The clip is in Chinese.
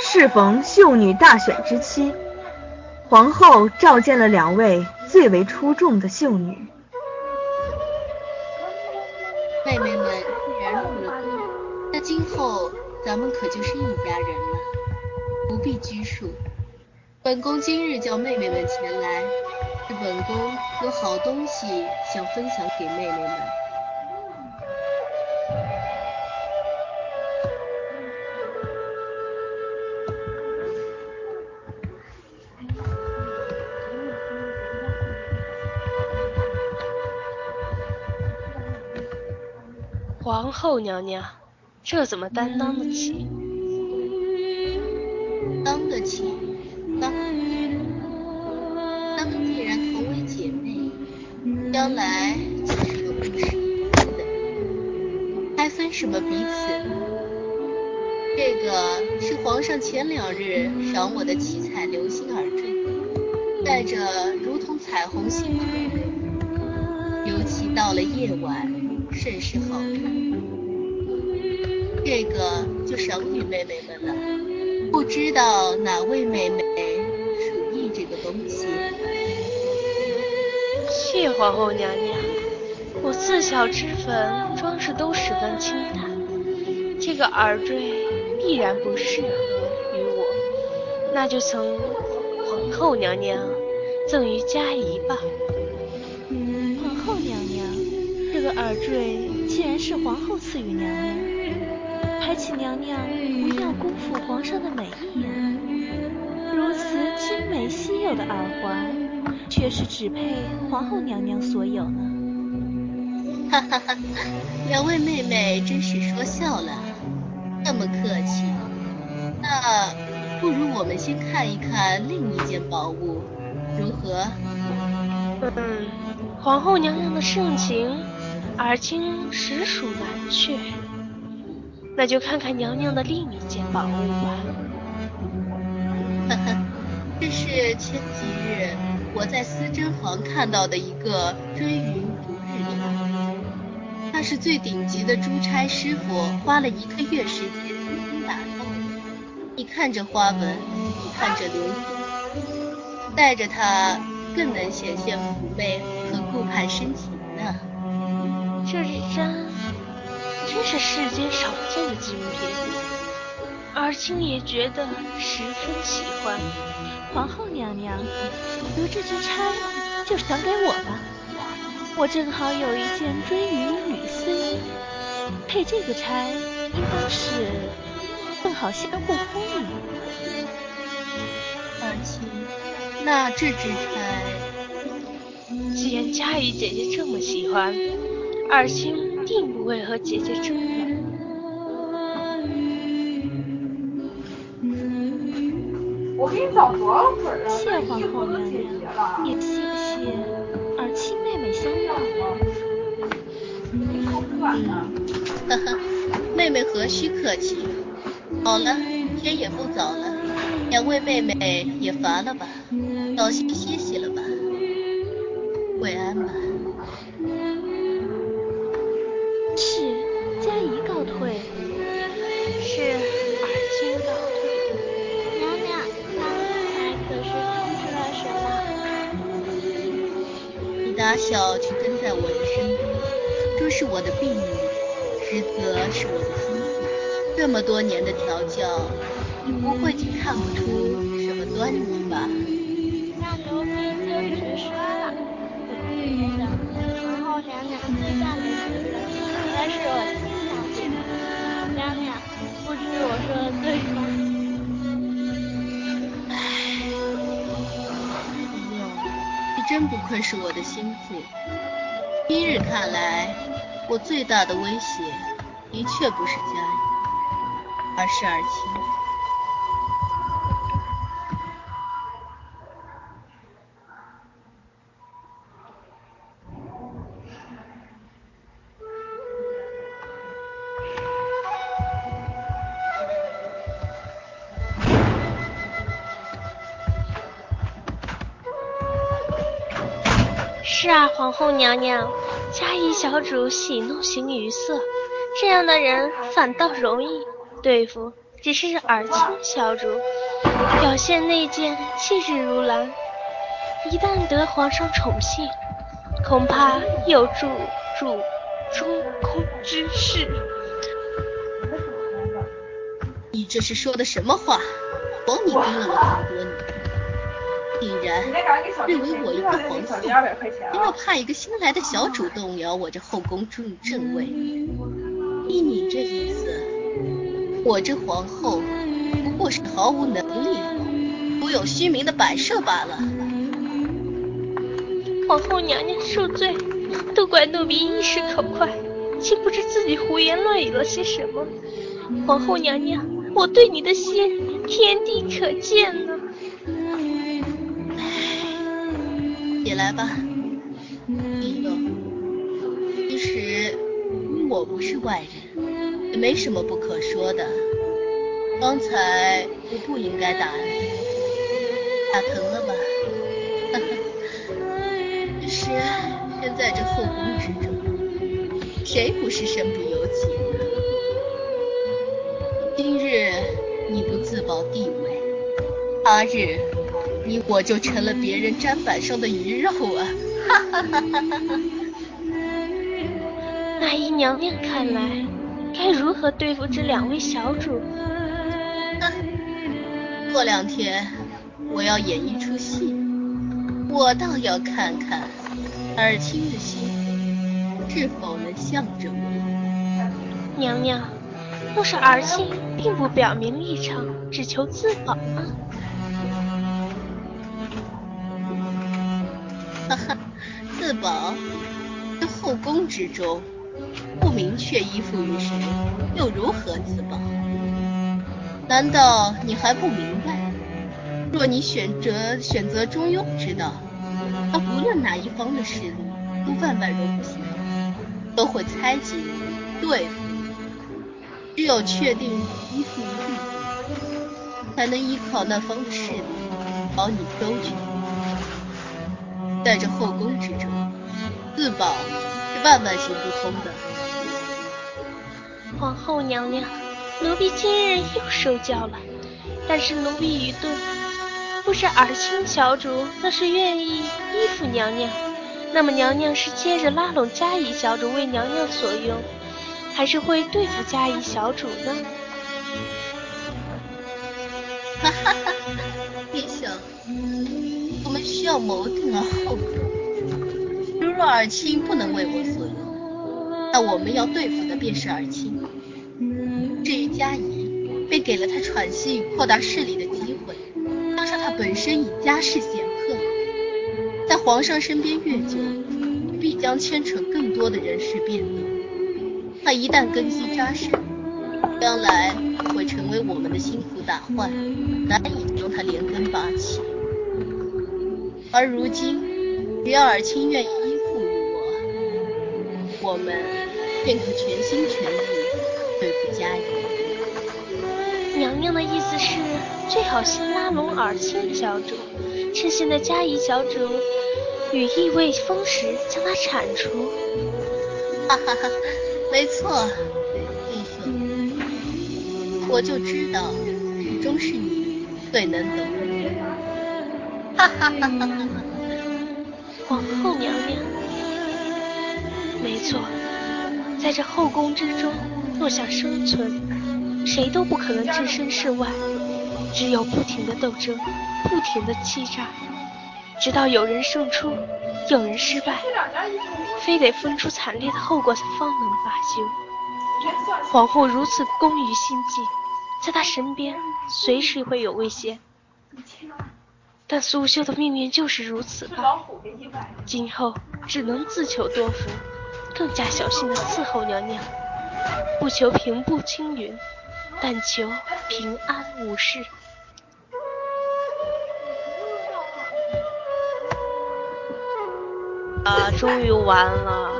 适逢秀女大选之期，皇后召见了两位最为出众的秀女。妹妹们既然入了宫，那今后咱们可就是一家人了，不必拘束。本宫今日叫妹妹们前来，是本宫有好东西想分享给妹妹们。皇后娘娘，这怎么担当得起？当得起，当咱们既然同为姐妹，将来就是有共生的，还分什么彼此？这个是皇上前两日赏我的七彩流星耳坠，戴着如同彩虹星空，尤其到了夜晚。甚是好看，这个就赏与妹妹们了。不知道哪位妹妹属意这个东西？谢皇后娘娘，我自小脂粉装饰都十分清淡，这个耳坠必然不适合于我，那就从皇后娘娘赠于佳怡吧。耳坠既然是皇后赐予娘娘，还请娘娘不要辜负皇上的美意啊！如此精美稀有的耳环，却是只配皇后娘娘所有呢。哈哈哈，两位妹妹真是说笑了，那么客气。那不如我们先看一看另一件宝物，如何？嗯，皇后娘娘的盛情。尔卿实属难却，那就看看娘娘的另一件宝物吧。呵呵，这是前几日我在思贞房看到的一个追云逐日铃，那是最顶级的珠钗师傅花了一个月时间精心打造。你看这花纹，你看这流苏，戴着它更能显现妩媚和顾盼深情呢。这是真，真是世间少见的精品，尔卿也觉得十分喜欢。皇后娘娘，如这支钗就赏给我吧，我正好有一件追云缕丝衣，配这个钗应当是更好相互呼应。尔卿，那这支钗，既然佳怡姐姐这么喜欢。二卿定不会和姐姐争的。谢皇后娘娘，也谢谢二亲妹妹相让。呵呵，妹妹何须客气。好了，天也不早了，两位妹妹也乏了吧，早些歇息了吧。晚安吧。打小就跟在我的身边，说是我的婢女，实则是我的心腹。这么多年的调教，你不会竟看不出什么端倪吧？那奴婢就直说了，我觉得皇后娘娘最赞美之人，应该是我真不愧是我的心腹。今日看来，我最大的威胁，的确不是家人，而是尔晴。是啊，皇后娘娘，嘉怡小主喜怒形于色，这样的人反倒容易对付。只是尔清小主，表现内敛，气质如兰，一旦得皇上宠幸，恐怕有助助中空之势。你这是说的什么话？枉你跟了我这么多年，竟然认为我一个皇后还要怕一个新来的小主动摇我这后宫正正位？依你这意思，我这皇后不过是毫无能力、徒有虚名的摆设罢了。皇后娘娘恕罪，都怪奴婢一时口快，竟不知自己胡言乱语了些什么。皇后娘娘，我对你的心天地可见呢。起来吧，李洛。其实我不是外人，也没什么不可说的。刚才我不应该打你，打疼了吧？哈哈。只是身在这后宫之中，谁不是身不由己呢？今日你不自保地位，他日你我就成了别人砧板上的鱼肉啊！哈哈哈哈哈哈！那依娘娘看来，该如何对付这两位小主？过两天我要演一出戏，我倒要看看尔清的心是否能向着我。娘娘，若是尔清并不表明立场，只求自保呢？后宫之中，不明确依附于谁，又如何自保？难道你还不明白？若你选择选择中庸之道，那无论哪一方的势力都万万容不下，都会猜忌，对付。只有确定依附于你，才能依靠那方的势力保你周全。在这后宫之中，自保是万万行不通的。皇后娘娘，奴婢今日又受教了。但是奴婢愚钝，不是尔清小主，那是愿意依附娘娘。那么娘娘是接着拉拢嘉怡小主为娘娘所用，还是会对付嘉怡小主呢？哈哈哈！陛下，我们需要谋定而后动。如若尔清不能为我所用，那我们要对付的便是尔清。至于嘉怡，便给了他喘息与扩大势力的机会，加上他本身以家世显赫，在皇上身边越久，必将牵扯更多的人事变动。他一旦根基扎实，将来会成为我们的心腹大患，难以将他连根拔起。而如今，只要尔清愿意依我，们便可全心全意对付嘉怡。娘娘的意思是，最好先拉拢尔清小主，趁现在嘉怡小主羽翼未丰时，将她铲除。哈哈哈，没错，弟兄，我就知道，始终是你最能懂我。哈哈哈哈哈！皇后娘娘，没错，在这后宫之中，若想生存，谁都不可能置身事外，只有不停的斗争，不停的欺诈，直到有人胜出，有人失败，非得分出惨烈的后果，才方能罢休。皇后如此工于心计，在她身边随时会有危险。但苏修的命运就是如此吧，今后只能自求多福，更加小心的伺候娘娘，不求平步青云，但求平安无事。啊，终于完了。